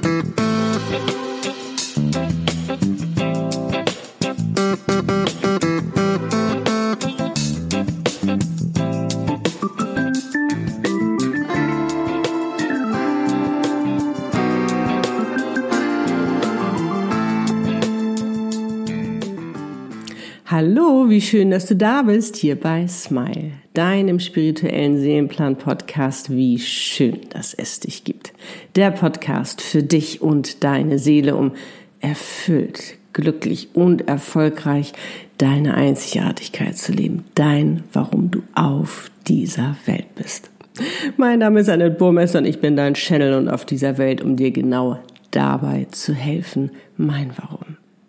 thank you schön, dass du da bist, hier bei Smile, deinem spirituellen Seelenplan-Podcast. Wie schön, dass es dich gibt. Der Podcast für dich und deine Seele, um erfüllt, glücklich und erfolgreich deine Einzigartigkeit zu leben. Dein, warum du auf dieser Welt bist. Mein Name ist Annette Burmesser und ich bin dein Channel und auf dieser Welt, um dir genau dabei zu helfen, mein Warum.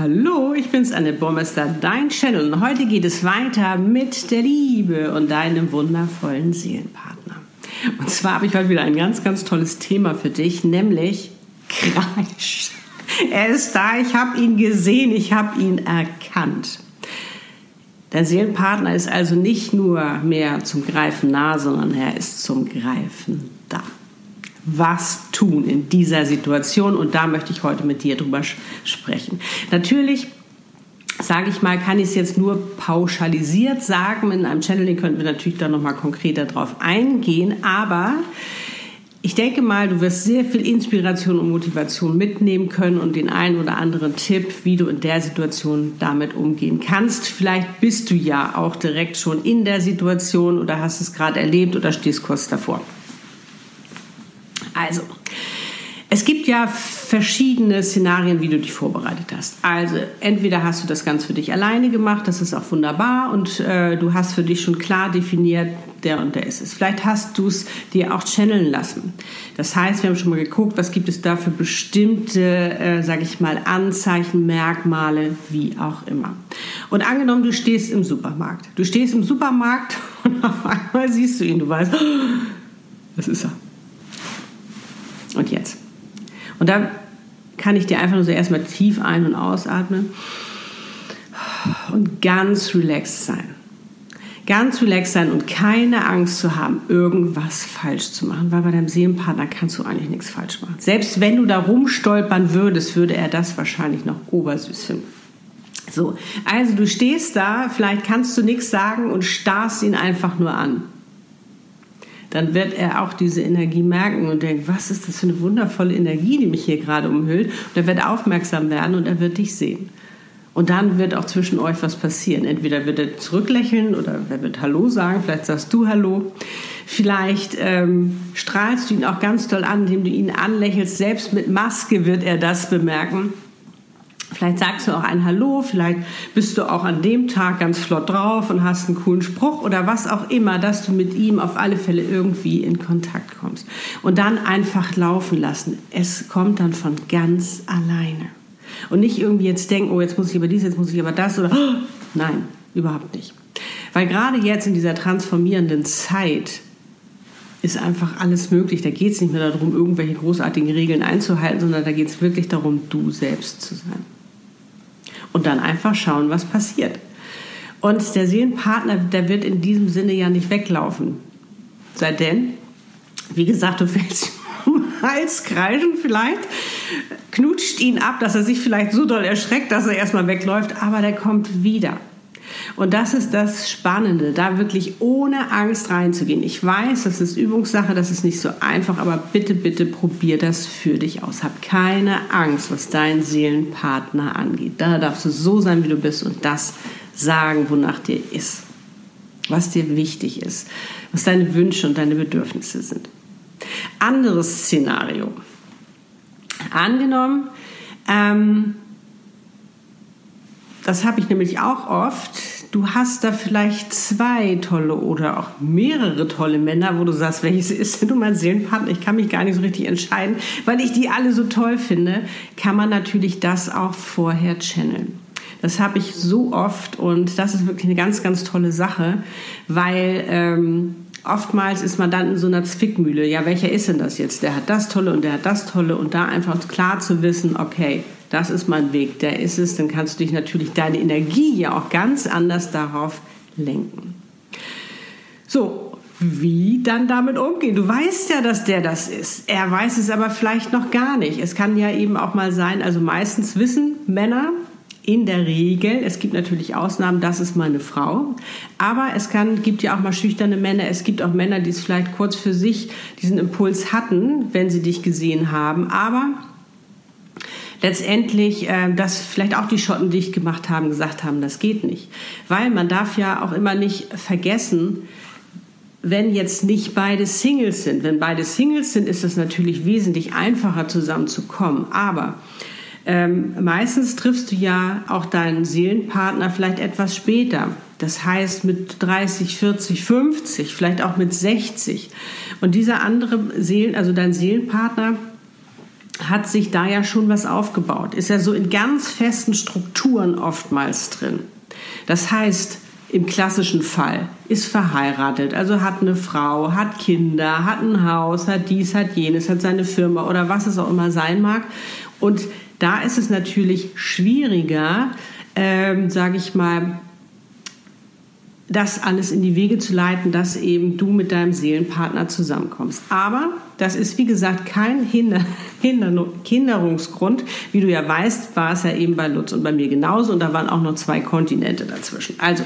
Hallo, ich bin's Anne Bormester, dein Channel und heute geht es weiter mit der Liebe und deinem wundervollen Seelenpartner. Und zwar habe ich heute wieder ein ganz, ganz tolles Thema für dich, nämlich Kreisch. Er ist da, ich habe ihn gesehen, ich habe ihn erkannt. Dein Seelenpartner ist also nicht nur mehr zum Greifen nah, sondern er ist zum Greifen da was tun in dieser Situation und da möchte ich heute mit dir drüber sprechen. Natürlich sage ich mal, kann ich es jetzt nur pauschalisiert sagen. In einem Channeling könnten wir natürlich da nochmal konkreter drauf eingehen, aber ich denke mal, du wirst sehr viel Inspiration und Motivation mitnehmen können und den einen oder anderen Tipp, wie du in der Situation damit umgehen kannst. Vielleicht bist du ja auch direkt schon in der Situation oder hast es gerade erlebt oder stehst kurz davor. Also, es gibt ja verschiedene Szenarien, wie du dich vorbereitet hast. Also entweder hast du das ganz für dich alleine gemacht, das ist auch wunderbar und äh, du hast für dich schon klar definiert, der und der ist es. Vielleicht hast du es dir auch channeln lassen. Das heißt, wir haben schon mal geguckt, was gibt es da für bestimmte, äh, sage ich mal, Anzeichen, Merkmale, wie auch immer. Und angenommen, du stehst im Supermarkt. Du stehst im Supermarkt und auf einmal siehst du ihn, du weißt, das ist er und jetzt. Und da kann ich dir einfach nur so erstmal tief ein- und ausatmen und ganz relaxed sein. Ganz relaxed sein und keine Angst zu haben, irgendwas falsch zu machen, weil bei deinem Seelenpartner kannst du eigentlich nichts falsch machen. Selbst wenn du da rumstolpern würdest, würde er das wahrscheinlich noch obersüß finden. So, also du stehst da, vielleicht kannst du nichts sagen und starrst ihn einfach nur an dann wird er auch diese Energie merken und denken, was ist das für eine wundervolle Energie, die mich hier gerade umhüllt. Und er wird aufmerksam werden und er wird dich sehen. Und dann wird auch zwischen euch was passieren. Entweder wird er zurücklächeln oder er wird Hallo sagen, vielleicht sagst du Hallo. Vielleicht ähm, strahlst du ihn auch ganz toll an, indem du ihn anlächelst. Selbst mit Maske wird er das bemerken. Vielleicht sagst du auch ein Hallo, vielleicht bist du auch an dem Tag ganz flott drauf und hast einen coolen Spruch oder was auch immer, dass du mit ihm auf alle Fälle irgendwie in Kontakt kommst. Und dann einfach laufen lassen. Es kommt dann von ganz alleine. Und nicht irgendwie jetzt denken, oh, jetzt muss ich aber dies, jetzt muss ich aber das oder oh, nein, überhaupt nicht. Weil gerade jetzt in dieser transformierenden Zeit ist einfach alles möglich. Da geht es nicht mehr darum, irgendwelche großartigen Regeln einzuhalten, sondern da geht es wirklich darum, du selbst zu sein und dann einfach schauen, was passiert. Und der Seelenpartner, der wird in diesem Sinne ja nicht weglaufen. Sei denn, wie gesagt, du fällst um Hals kreischen vielleicht, knutscht ihn ab, dass er sich vielleicht so doll erschreckt, dass er erstmal wegläuft, aber der kommt wieder. Und das ist das Spannende, da wirklich ohne Angst reinzugehen. Ich weiß, das ist Übungssache, das ist nicht so einfach, aber bitte, bitte probier das für dich aus. Hab keine Angst, was deinen Seelenpartner angeht. Da darfst du so sein, wie du bist und das sagen, wonach dir ist. Was dir wichtig ist, was deine Wünsche und deine Bedürfnisse sind. Anderes Szenario. Angenommen, ähm, das habe ich nämlich auch oft, du hast da vielleicht zwei tolle oder auch mehrere tolle Männer, wo du sagst, welches ist denn du mein Seelenpartner? Ich kann mich gar nicht so richtig entscheiden, weil ich die alle so toll finde, kann man natürlich das auch vorher channeln. Das habe ich so oft und das ist wirklich eine ganz, ganz tolle Sache, weil ähm, oftmals ist man dann in so einer Zwickmühle. Ja, welcher ist denn das jetzt? Der hat das Tolle und der hat das Tolle und da einfach klar zu wissen, okay, das ist mein Weg, der ist es, dann kannst du dich natürlich deine Energie ja auch ganz anders darauf lenken. So, wie dann damit umgehen? Du weißt ja, dass der das ist. Er weiß es aber vielleicht noch gar nicht. Es kann ja eben auch mal sein, also meistens wissen Männer, in der Regel, es gibt natürlich Ausnahmen, das ist meine Frau, aber es kann, gibt ja auch mal schüchterne Männer, es gibt auch Männer, die es vielleicht kurz für sich diesen Impuls hatten, wenn sie dich gesehen haben, aber letztendlich äh, das vielleicht auch die Schotten dicht gemacht haben, gesagt haben, das geht nicht. Weil man darf ja auch immer nicht vergessen, wenn jetzt nicht beide Singles sind. Wenn beide Singles sind, ist es natürlich wesentlich einfacher zusammenzukommen. Aber ähm, meistens triffst du ja auch deinen Seelenpartner vielleicht etwas später. Das heißt mit 30, 40, 50, vielleicht auch mit 60. Und dieser andere Seelen, also dein Seelenpartner, hat sich da ja schon was aufgebaut, ist ja so in ganz festen Strukturen oftmals drin. Das heißt, im klassischen Fall ist verheiratet, also hat eine Frau, hat Kinder, hat ein Haus, hat dies, hat jenes, hat seine Firma oder was es auch immer sein mag. Und da ist es natürlich schwieriger, ähm, sage ich mal, das alles in die Wege zu leiten, dass eben du mit deinem Seelenpartner zusammenkommst. Aber das ist, wie gesagt, kein Hinder Hinder Hinderungsgrund. Wie du ja weißt, war es ja eben bei Lutz und bei mir genauso und da waren auch noch zwei Kontinente dazwischen. Also,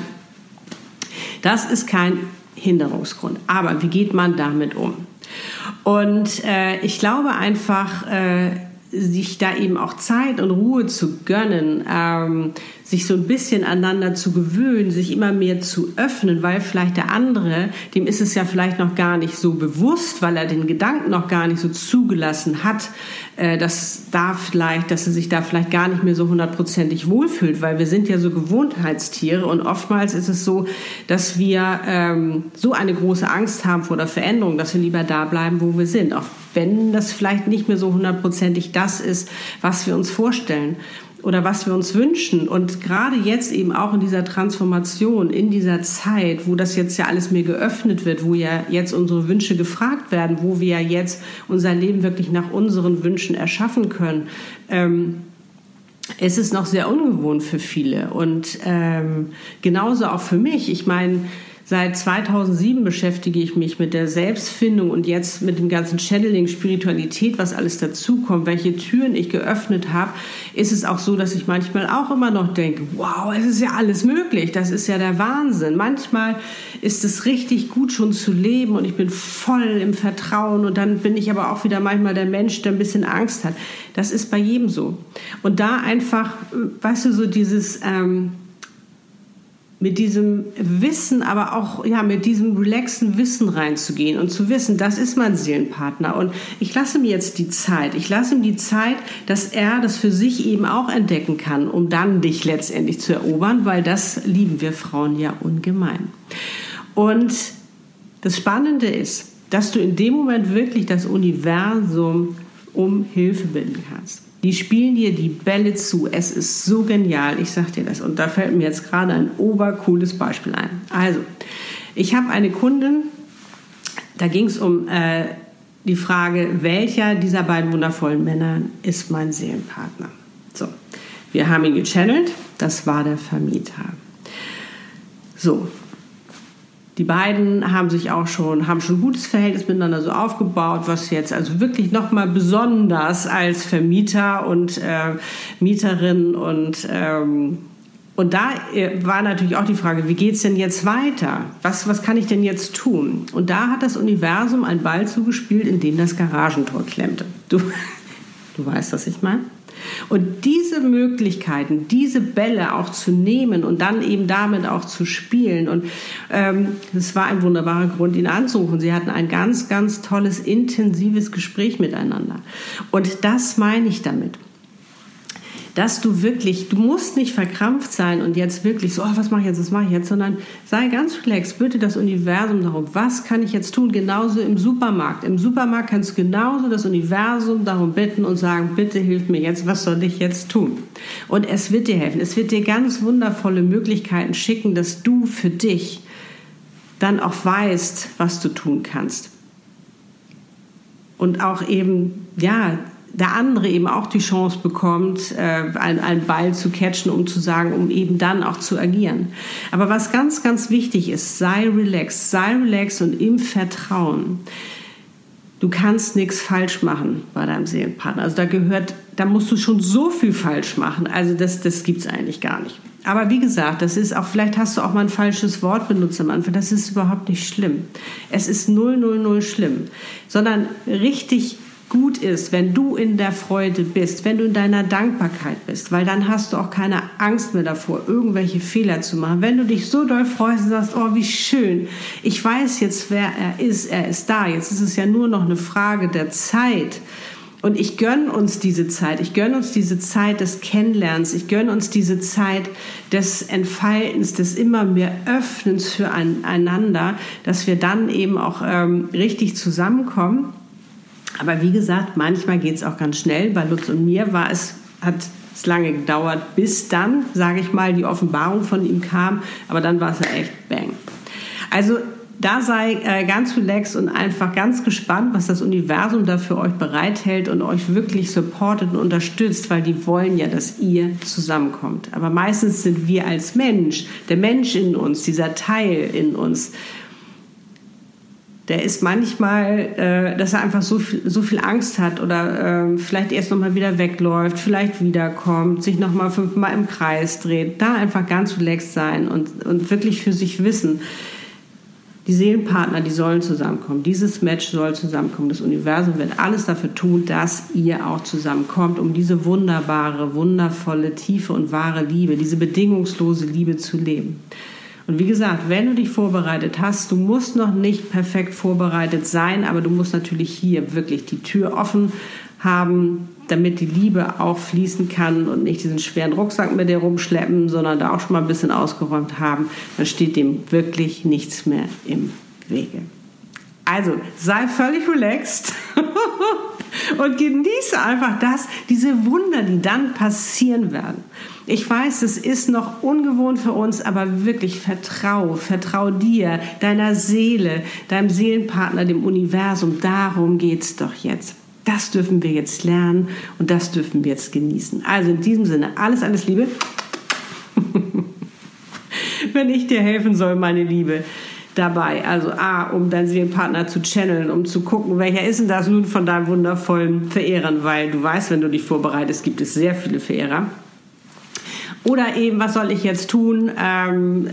das ist kein Hinderungsgrund. Aber wie geht man damit um? Und äh, ich glaube einfach, äh, sich da eben auch Zeit und Ruhe zu gönnen, ähm, sich so ein bisschen aneinander zu gewöhnen, sich immer mehr zu öffnen, weil vielleicht der andere, dem ist es ja vielleicht noch gar nicht so bewusst, weil er den Gedanken noch gar nicht so zugelassen hat, äh, dass da vielleicht, dass er sich da vielleicht gar nicht mehr so hundertprozentig wohlfühlt, weil wir sind ja so Gewohnheitstiere und oftmals ist es so, dass wir ähm, so eine große Angst haben vor der Veränderung, dass wir lieber da bleiben, wo wir sind, auch wenn das vielleicht nicht mehr so hundertprozentig das ist, was wir uns vorstellen oder was wir uns wünschen. Und gerade jetzt eben auch in dieser Transformation, in dieser Zeit, wo das jetzt ja alles mehr geöffnet wird, wo ja jetzt unsere Wünsche gefragt werden, wo wir ja jetzt unser Leben wirklich nach unseren Wünschen erschaffen können, ähm, es ist noch sehr ungewohnt für viele. Und ähm, genauso auch für mich. Ich meine, Seit 2007 beschäftige ich mich mit der Selbstfindung und jetzt mit dem ganzen Channeling, Spiritualität, was alles dazukommt, welche Türen ich geöffnet habe, ist es auch so, dass ich manchmal auch immer noch denke, wow, es ist ja alles möglich, das ist ja der Wahnsinn. Manchmal ist es richtig gut schon zu leben und ich bin voll im Vertrauen und dann bin ich aber auch wieder manchmal der Mensch, der ein bisschen Angst hat. Das ist bei jedem so. Und da einfach, weißt du, so dieses... Ähm, mit diesem Wissen, aber auch ja, mit diesem relaxen Wissen reinzugehen und zu wissen, das ist mein Seelenpartner und ich lasse ihm jetzt die Zeit. Ich lasse ihm die Zeit, dass er das für sich eben auch entdecken kann, um dann dich letztendlich zu erobern, weil das lieben wir Frauen ja ungemein. Und das Spannende ist, dass du in dem Moment wirklich das Universum um Hilfe bitten kannst. Die spielen dir die Bälle zu. Es ist so genial, ich sag dir das. Und da fällt mir jetzt gerade ein obercooles Beispiel ein. Also, ich habe eine Kundin, da ging es um äh, die Frage, welcher dieser beiden wundervollen Männer ist mein Seelenpartner. So, wir haben ihn gechannelt, das war der Vermieter. So, die beiden haben sich auch schon, haben schon ein gutes Verhältnis miteinander so aufgebaut, was jetzt also wirklich nochmal besonders als Vermieter und äh, Mieterin und ähm, und da äh, war natürlich auch die Frage, wie geht's denn jetzt weiter? Was, was kann ich denn jetzt tun? Und da hat das Universum einen Ball zugespielt, in dem das Garagentor klemmte. Du, du weißt, was ich meine? Und diese Möglichkeiten, diese Bälle auch zu nehmen und dann eben damit auch zu spielen. Und ähm, das war ein wunderbarer Grund, ihn anzurufen. Sie hatten ein ganz, ganz tolles, intensives Gespräch miteinander. Und das meine ich damit. Dass du wirklich, du musst nicht verkrampft sein und jetzt wirklich so, oh, was mache ich jetzt, was mache ich jetzt, sondern sei ganz relaxed, bitte das Universum darum, was kann ich jetzt tun? Genauso im Supermarkt. Im Supermarkt kannst du genauso das Universum darum bitten und sagen, bitte hilf mir jetzt, was soll ich jetzt tun? Und es wird dir helfen. Es wird dir ganz wundervolle Möglichkeiten schicken, dass du für dich dann auch weißt, was du tun kannst. Und auch eben, ja, der andere eben auch die Chance bekommt, äh, einen, einen Ball zu catchen, um zu sagen, um eben dann auch zu agieren. Aber was ganz, ganz wichtig ist, sei relaxed, sei relaxed und im Vertrauen. Du kannst nichts falsch machen bei deinem Seelenpartner. Also da gehört, da musst du schon so viel falsch machen. Also das, das gibt es eigentlich gar nicht. Aber wie gesagt, das ist auch, vielleicht hast du auch mal ein falsches Wort benutzt am Anfang. Das ist überhaupt nicht schlimm. Es ist null, null, null schlimm. Sondern richtig gut ist, wenn du in der Freude bist, wenn du in deiner Dankbarkeit bist, weil dann hast du auch keine Angst mehr davor, irgendwelche Fehler zu machen. Wenn du dich so doll freust und sagst, oh, wie schön, ich weiß jetzt, wer er ist, er ist da. Jetzt ist es ja nur noch eine Frage der Zeit. Und ich gönne uns diese Zeit. Ich gönne uns diese Zeit des Kennenlernens. Ich gönne uns diese Zeit des Entfaltens, des immer mehr Öffnens füreinander, dass wir dann eben auch ähm, richtig zusammenkommen. Aber wie gesagt, manchmal geht es auch ganz schnell. Bei Lutz und mir war es, hat es lange gedauert, bis dann, sage ich mal, die Offenbarung von ihm kam. Aber dann war es ja echt bang. Also da sei äh, ganz relaxed und einfach ganz gespannt, was das Universum da für euch bereithält und euch wirklich supportet und unterstützt, weil die wollen ja, dass ihr zusammenkommt. Aber meistens sind wir als Mensch, der Mensch in uns, dieser Teil in uns, der ist manchmal, äh, dass er einfach so viel, so viel Angst hat oder äh, vielleicht erst nochmal wieder wegläuft, vielleicht wiederkommt, sich nochmal fünfmal im Kreis dreht. Da einfach ganz relaxed sein und, und wirklich für sich wissen, die Seelenpartner, die sollen zusammenkommen. Dieses Match soll zusammenkommen. Das Universum wird alles dafür tun, dass ihr auch zusammenkommt, um diese wunderbare, wundervolle, tiefe und wahre Liebe, diese bedingungslose Liebe zu leben. Und wie gesagt, wenn du dich vorbereitet hast, du musst noch nicht perfekt vorbereitet sein, aber du musst natürlich hier wirklich die Tür offen haben, damit die Liebe auch fließen kann und nicht diesen schweren Rucksack mit dir rumschleppen, sondern da auch schon mal ein bisschen ausgeräumt haben, dann steht dem wirklich nichts mehr im Wege. Also sei völlig relaxed und genieße einfach das, diese Wunder, die dann passieren werden. Ich weiß, es ist noch ungewohnt für uns, aber wirklich vertrau, vertrau dir, deiner Seele, deinem Seelenpartner, dem Universum. Darum geht es doch jetzt. Das dürfen wir jetzt lernen und das dürfen wir jetzt genießen. Also in diesem Sinne, alles, alles Liebe. Wenn ich dir helfen soll, meine Liebe, dabei. Also A, um deinen Seelenpartner zu channeln, um zu gucken, welcher ist denn das nun von deinem wundervollen Verehrern, weil du weißt, wenn du dich vorbereitest, gibt es sehr viele Verehrer. Oder eben, was soll ich jetzt tun? Ähm,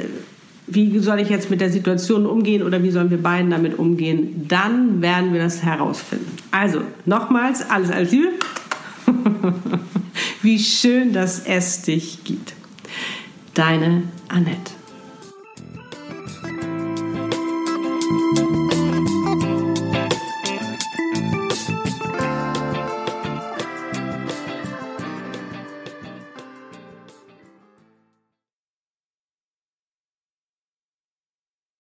wie soll ich jetzt mit der Situation umgehen oder wie sollen wir beiden damit umgehen? Dann werden wir das herausfinden. Also, nochmals, alles als Liebe. wie schön, dass es dich gibt. Deine Annette.